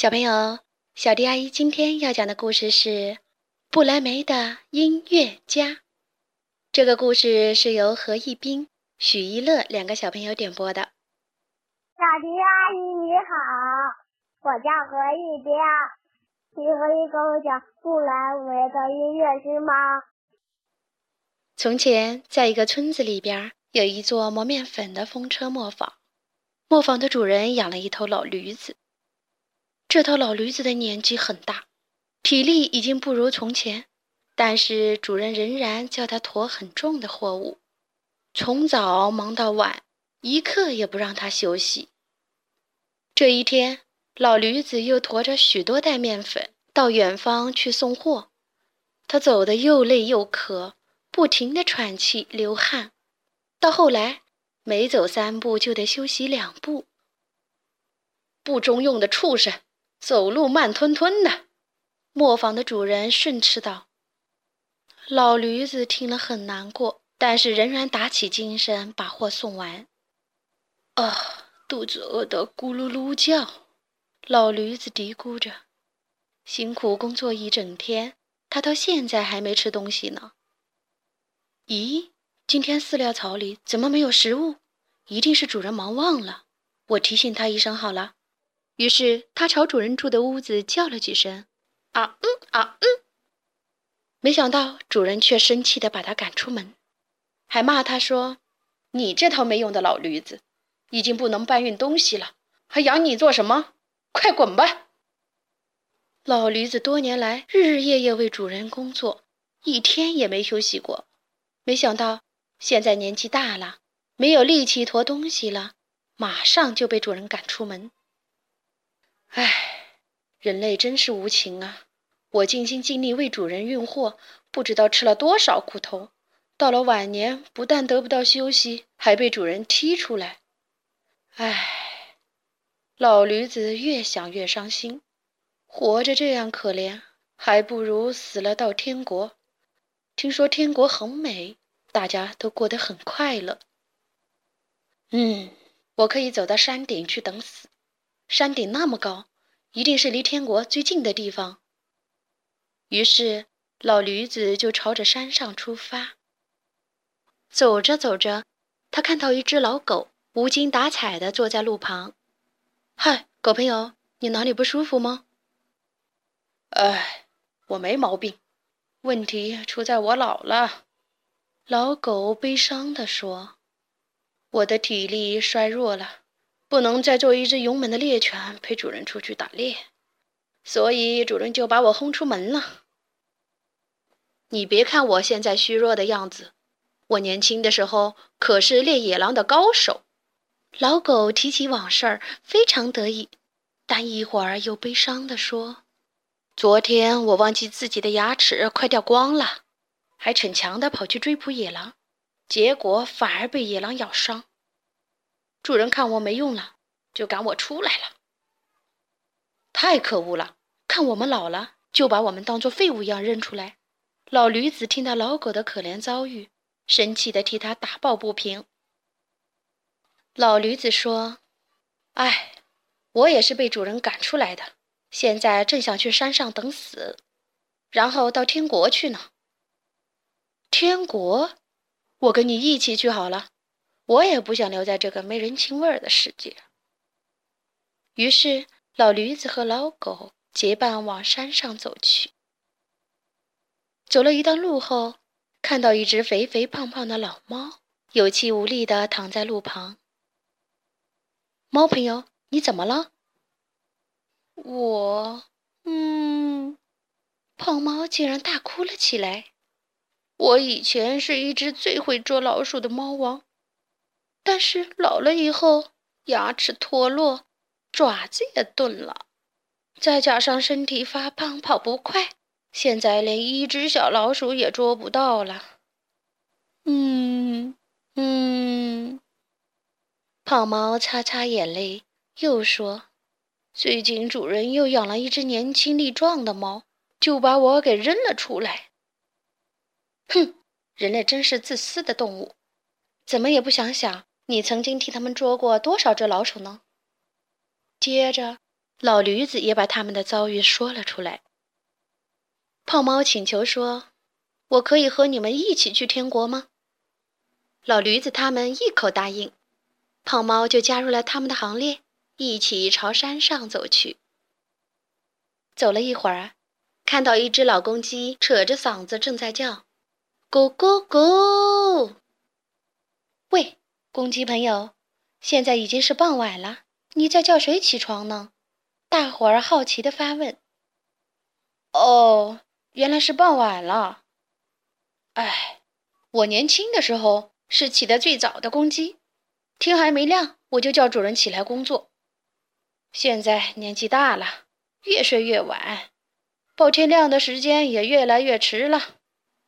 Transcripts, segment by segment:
小朋友，小迪阿姨今天要讲的故事是《不莱梅的音乐家》。这个故事是由何一冰、许一乐两个小朋友点播的。小迪阿姨你好，我叫何一冰，你可以给我讲不莱梅的音乐师吗？从前，在一个村子里边，有一座磨面粉的风车磨坊，磨坊的主人养了一头老驴子。这头老驴子的年纪很大，体力已经不如从前，但是主人仍然叫它驮很重的货物，从早忙到晚，一刻也不让它休息。这一天，老驴子又驮着许多袋面粉到远方去送货，他走得又累又渴，不停地喘气流汗，到后来每走三步就得休息两步。不中用的畜生！走路慢吞吞的，磨坊的主人训斥道。老驴子听了很难过，但是仍然打起精神把货送完。啊，肚子饿得咕噜噜叫，老驴子嘀咕着，辛苦工作一整天，他到现在还没吃东西呢。咦，今天饲料槽里怎么没有食物？一定是主人忙忘了，我提醒他一声好了。于是他朝主人住的屋子叫了几声，啊嗯啊嗯，没想到主人却生气地把他赶出门，还骂他说：“你这头没用的老驴子，已经不能搬运东西了，还养你做什么？快滚吧！”老驴子多年来日日夜夜为主人工作，一天也没休息过，没想到现在年纪大了，没有力气驮东西了，马上就被主人赶出门。唉，人类真是无情啊！我尽心尽力为主人运货，不知道吃了多少苦头。到了晚年，不但得不到休息，还被主人踢出来。唉，老驴子越想越伤心，活着这样可怜，还不如死了到天国。听说天国很美，大家都过得很快乐。嗯，我可以走到山顶去等死。山顶那么高，一定是离天国最近的地方。于是，老驴子就朝着山上出发。走着走着，他看到一只老狗无精打采地坐在路旁。“嗨，狗朋友，你哪里不舒服吗？”“哎，我没毛病，问题出在我老了。”老狗悲伤地说，“我的体力衰弱了。”不能再做一只勇猛的猎犬陪主人出去打猎，所以主人就把我轰出门了。你别看我现在虚弱的样子，我年轻的时候可是猎野狼的高手。老狗提起往事，非常得意，但一会儿又悲伤地说：“昨天我忘记自己的牙齿快掉光了，还逞强地跑去追捕野狼，结果反而被野狼咬伤。”主人看我没用了，就赶我出来了。太可恶了！看我们老了，就把我们当做废物一样扔出来。老驴子听到老狗的可怜遭遇，生气地替他打抱不平。老驴子说：“哎，我也是被主人赶出来的，现在正想去山上等死，然后到天国去呢。天国，我跟你一起去好了。”我也不想留在这个没人情味儿的世界。于是，老驴子和老狗结伴往山上走去。走了一段路后，看到一只肥肥胖胖的老猫，有气无力地躺在路旁。猫朋友，你怎么了？我……嗯……胖猫竟然大哭了起来。我以前是一只最会捉老鼠的猫王。但是老了以后，牙齿脱落，爪子也钝了，再加上身体发胖，跑不快，现在连一只小老鼠也捉不到了。嗯嗯，胖猫擦擦眼泪，又说：“最近主人又养了一只年轻力壮的猫，就把我给扔了出来。哼，人类真是自私的动物，怎么也不想想。”你曾经替他们捉过多少只老鼠呢？接着，老驴子也把他们的遭遇说了出来。胖猫请求说：“我可以和你们一起去天国吗？”老驴子他们一口答应。胖猫就加入了他们的行列，一起朝山上走去。走了一会儿，看到一只老公鸡扯着嗓子正在叫：“咕咕咕！”喂，公鸡朋友，现在已经是傍晚了，你在叫谁起床呢？大伙儿好奇地发问。哦，原来是傍晚了。哎，我年轻的时候是起得最早的公鸡，天还没亮我就叫主人起来工作。现在年纪大了，越睡越晚，报天亮的时间也越来越迟了。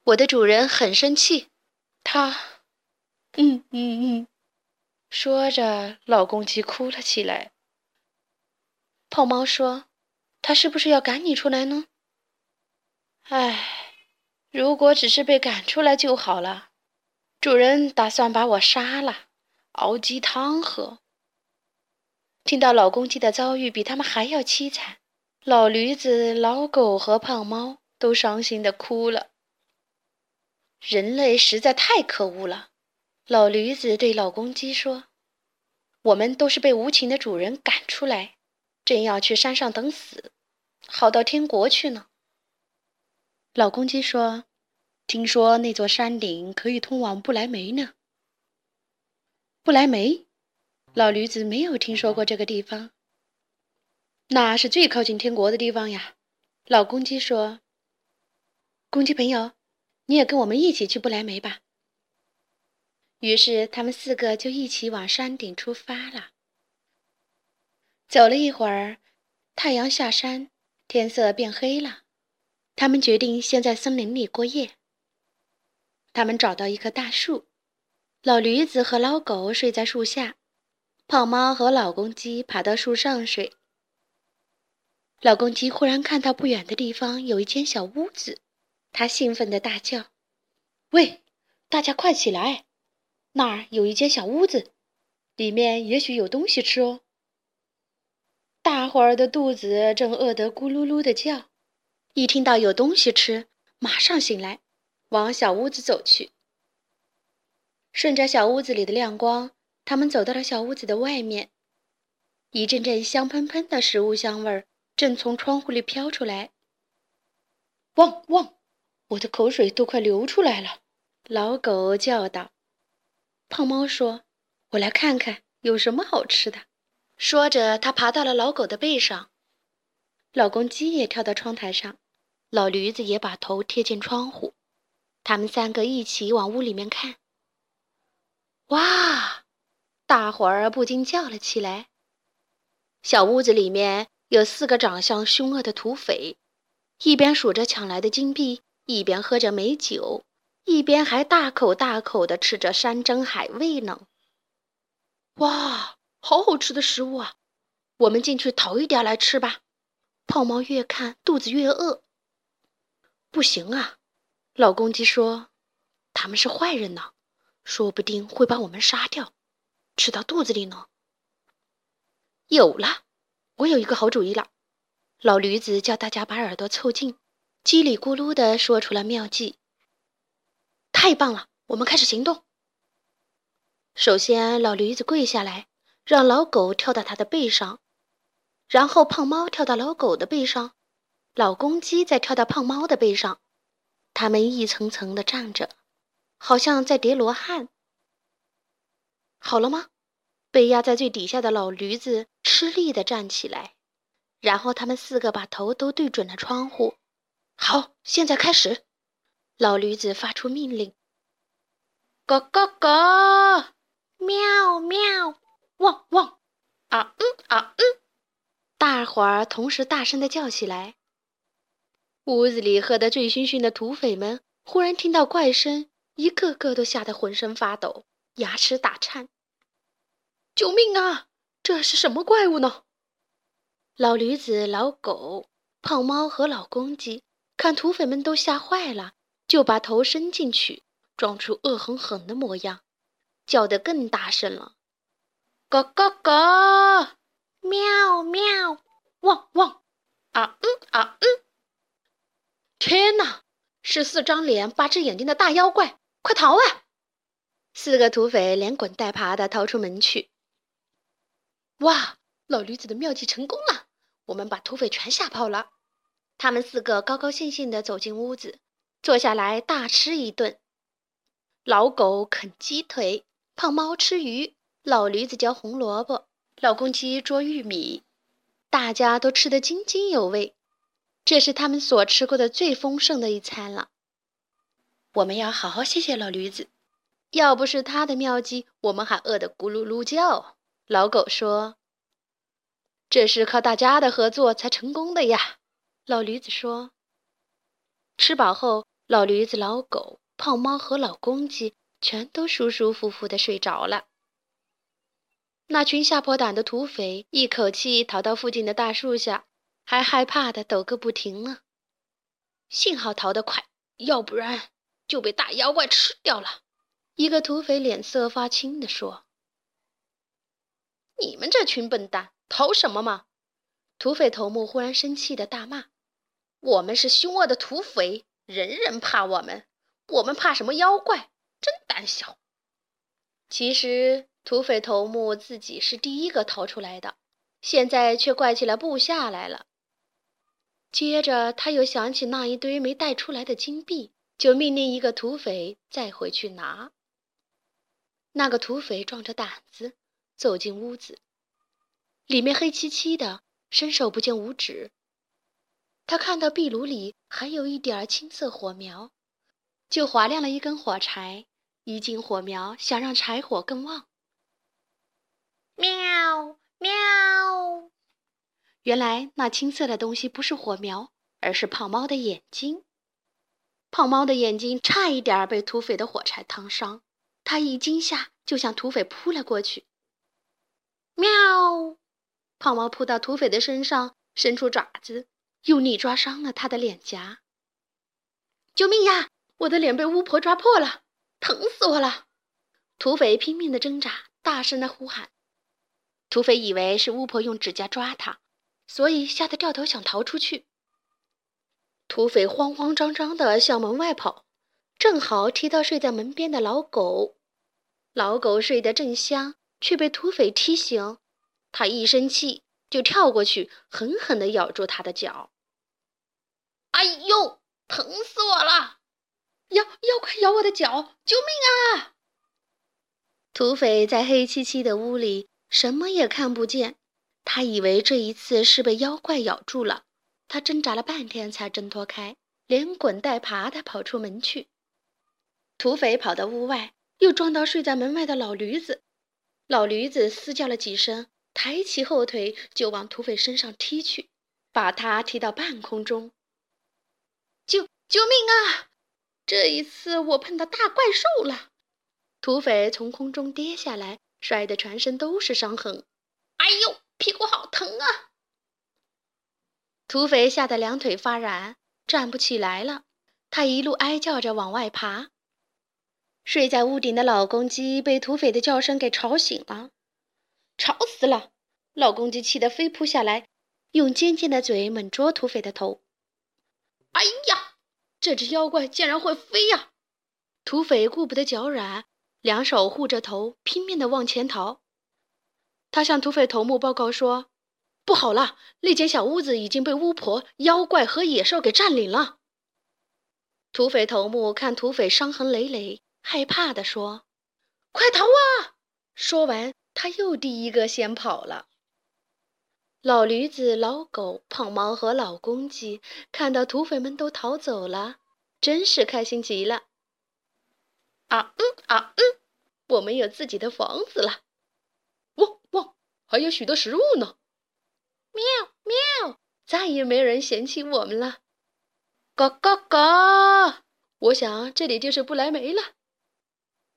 我的主人很生气，他，嗯嗯嗯，说着，老公鸡哭了起来。胖猫说：“他是不是要赶你出来呢？”唉，如果只是被赶出来就好了。主人打算把我杀了，熬鸡汤喝。听到老公鸡的遭遇比他们还要凄惨，老驴子、老狗和胖猫都伤心的哭了。人类实在太可恶了，老驴子对老公鸡说：“我们都是被无情的主人赶出来。”正要去山上等死，好到天国去呢。老公鸡说：“听说那座山顶可以通往不来梅呢。”不来梅，老驴子没有听说过这个地方。那是最靠近天国的地方呀。老公鸡说：“公鸡朋友，你也跟我们一起去不来梅吧。”于是他们四个就一起往山顶出发了。走了一会儿，太阳下山，天色变黑了。他们决定先在森林里过夜。他们找到一棵大树，老驴子和老狗睡在树下，胖猫和老公鸡爬到树上睡。老公鸡忽然看到不远的地方有一间小屋子，他兴奋地大叫：“喂，大家快起来！那儿有一间小屋子，里面也许有东西吃哦。”大伙儿的肚子正饿得咕噜噜的叫，一听到有东西吃，马上醒来，往小屋子走去。顺着小屋子里的亮光，他们走到了小屋子的外面。一阵阵香喷喷的食物香味儿正从窗户里飘出来。汪汪！我的口水都快流出来了。老狗叫道。胖猫说：“我来看看有什么好吃的。”说着，他爬到了老狗的背上。老公鸡也跳到窗台上，老驴子也把头贴近窗户。他们三个一起往屋里面看。哇！大伙儿不禁叫了起来。小屋子里面有四个长相凶恶的土匪，一边数着抢来的金币，一边喝着美酒，一边还大口大口的吃着山珍海味呢。哇！好好吃的食物啊！我们进去讨一点来吃吧。胖猫越看肚子越饿。不行啊，老公鸡说：“他们是坏人呢，说不定会把我们杀掉，吃到肚子里呢。”有了，我有一个好主意了。老驴子叫大家把耳朵凑近，叽里咕噜的说出了妙计。太棒了，我们开始行动。首先，老驴子跪下来。让老狗跳到它的背上，然后胖猫跳到老狗的背上，老公鸡再跳到胖猫的背上，它们一层层的站着，好像在叠罗汉。好了吗？被压在最底下的老驴子吃力的站起来，然后他们四个把头都对准了窗户。好，现在开始。老驴子发出命令：咯咯咯，喵喵。汪汪！啊嗯啊嗯！大伙儿同时大声的叫起来。屋子里喝得醉醺醺的土匪们忽然听到怪声，一个个都吓得浑身发抖，牙齿打颤。救命啊！这是什么怪物呢？老驴子、老狗、胖猫和老公鸡看土匪们都吓坏了，就把头伸进去，装出恶狠狠的模样，叫得更大声了。咯咯咯，喵喵，汪汪！啊嗯啊嗯！天哪，是四张脸、八只眼睛的大妖怪！快逃啊！四个土匪连滚带爬的逃出门去。哇，老驴子的妙计成功了！我们把土匪全吓跑了。他们四个高高兴兴地走进屋子，坐下来大吃一顿。老狗啃鸡腿，胖猫吃鱼，老驴子嚼红萝卜，老公鸡捉玉米，大家都吃得津津有味。这是他们所吃过的最丰盛的一餐了。我们要好好谢谢老驴子，要不是他的妙计，我们还饿得咕噜噜叫。老狗说：“这是靠大家的合作才成功的呀。”老驴子说：“吃饱后，老驴子、老狗、胖猫和老公鸡全都舒舒服服的睡着了。那群吓破胆的土匪一口气逃到附近的大树下，还害怕的抖个不停呢。幸好逃得快，要不然就被大妖怪吃掉了。”一个土匪脸色发青地说：“你们这群笨蛋，逃什么嘛！”土匪头目忽然生气的大骂。我们是凶恶的土匪，人人怕我们。我们怕什么妖怪？真胆小！其实土匪头目自己是第一个逃出来的，现在却怪起了部下来了。接着他又想起那一堆没带出来的金币，就命令一个土匪再回去拿。那个土匪壮着胆子走进屋子，里面黑漆漆的，伸手不见五指。他看到壁炉里还有一点青色火苗，就划亮了一根火柴，一进火苗，想让柴火更旺。喵喵！原来那青色的东西不是火苗，而是胖猫的眼睛。胖猫的眼睛差一点被土匪的火柴烫伤，它一惊吓就向土匪扑了过去。喵！胖猫扑到土匪的身上，伸出爪子。用力抓伤了他的脸颊。救命呀！我的脸被巫婆抓破了，疼死我了！土匪拼命的挣扎，大声的呼喊。土匪以为是巫婆用指甲抓他，所以吓得掉头想逃出去。土匪慌慌张张的向门外跑，正好踢到睡在门边的老狗。老狗睡得正香，却被土匪踢醒。他一生气就跳过去，狠狠地咬住他的脚。哎呦，疼死我了！妖妖怪咬我的脚，救命啊！土匪在黑漆漆的屋里什么也看不见，他以为这一次是被妖怪咬住了。他挣扎了半天才挣脱开，连滚带爬的跑出门去。土匪跑到屋外，又撞到睡在门外的老驴子。老驴子嘶叫了几声，抬起后腿就往土匪身上踢去，把他踢到半空中。救救命啊！这一次我碰到大怪兽了。土匪从空中跌下来，摔得全身都是伤痕。哎呦，屁股好疼啊！土匪吓得两腿发软，站不起来了。他一路哀叫着往外爬。睡在屋顶的老公鸡被土匪的叫声给吵醒了，吵死了！老公鸡气得飞扑下来，用尖尖的嘴猛啄土匪的头。哎呀，这只妖怪竟然会飞呀！土匪顾不得脚软，两手护着头，拼命地往前逃。他向土匪头目报告说：“不好了，那间小屋子已经被巫婆、妖怪和野兽给占领了。”土匪头目看土匪伤痕累累，害怕地说：“快逃啊！”说完，他又第一个先跑了。老驴子、老狗、胖猫和老公鸡看到土匪们都逃走了，真是开心极了。啊嗯啊嗯，我们有自己的房子了！汪汪，还有许多食物呢！喵喵，再也没人嫌弃我们了！嘎嘎嘎，我想这里就是不来梅了。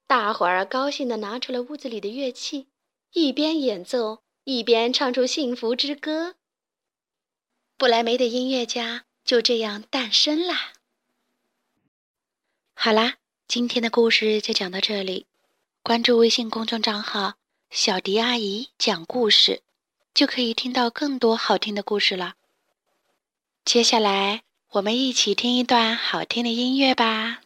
大伙儿高兴地拿出了屋子里的乐器，一边演奏。一边唱出幸福之歌，不莱梅的音乐家就这样诞生啦。好啦，今天的故事就讲到这里。关注微信公众账号“小迪阿姨讲故事”，就可以听到更多好听的故事了。接下来，我们一起听一段好听的音乐吧。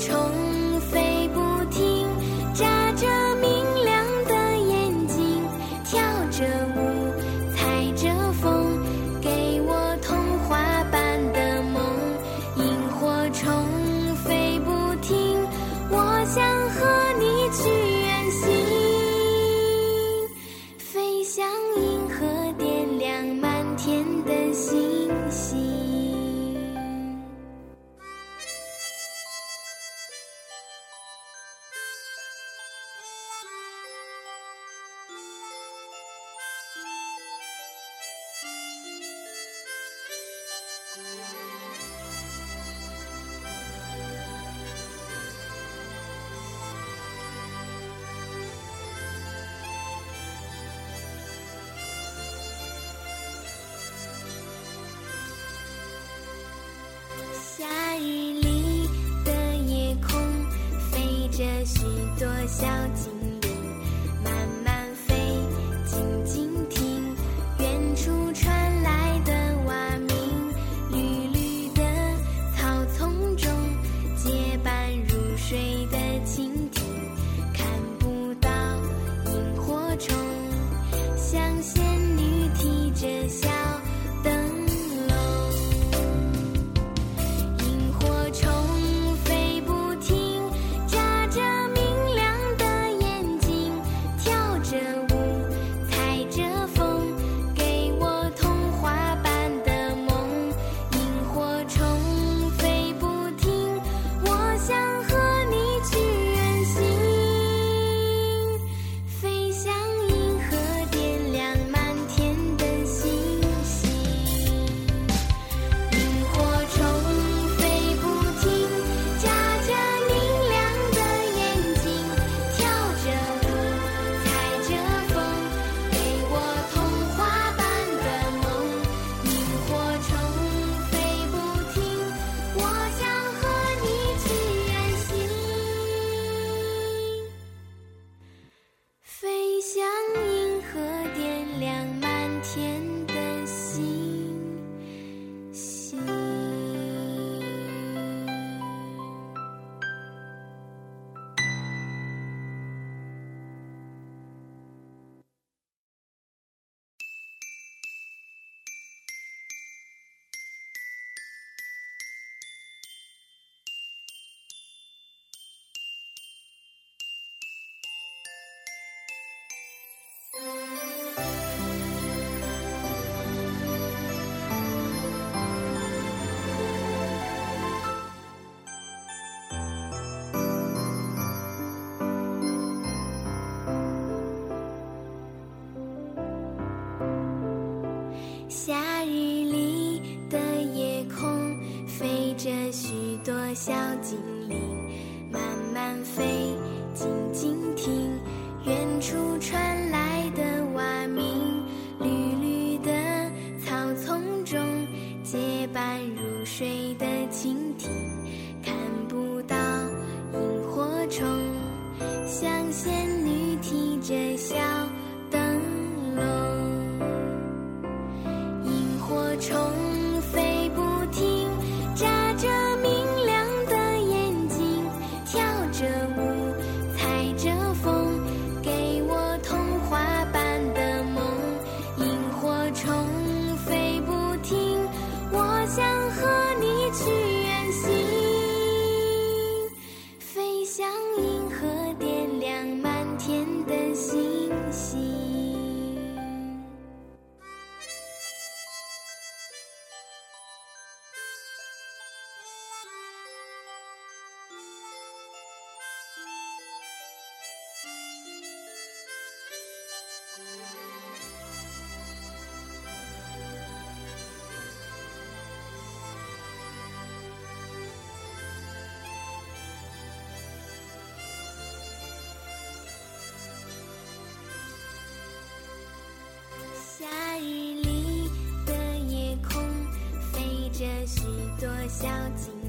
重 Música 小精灵，多小精灵。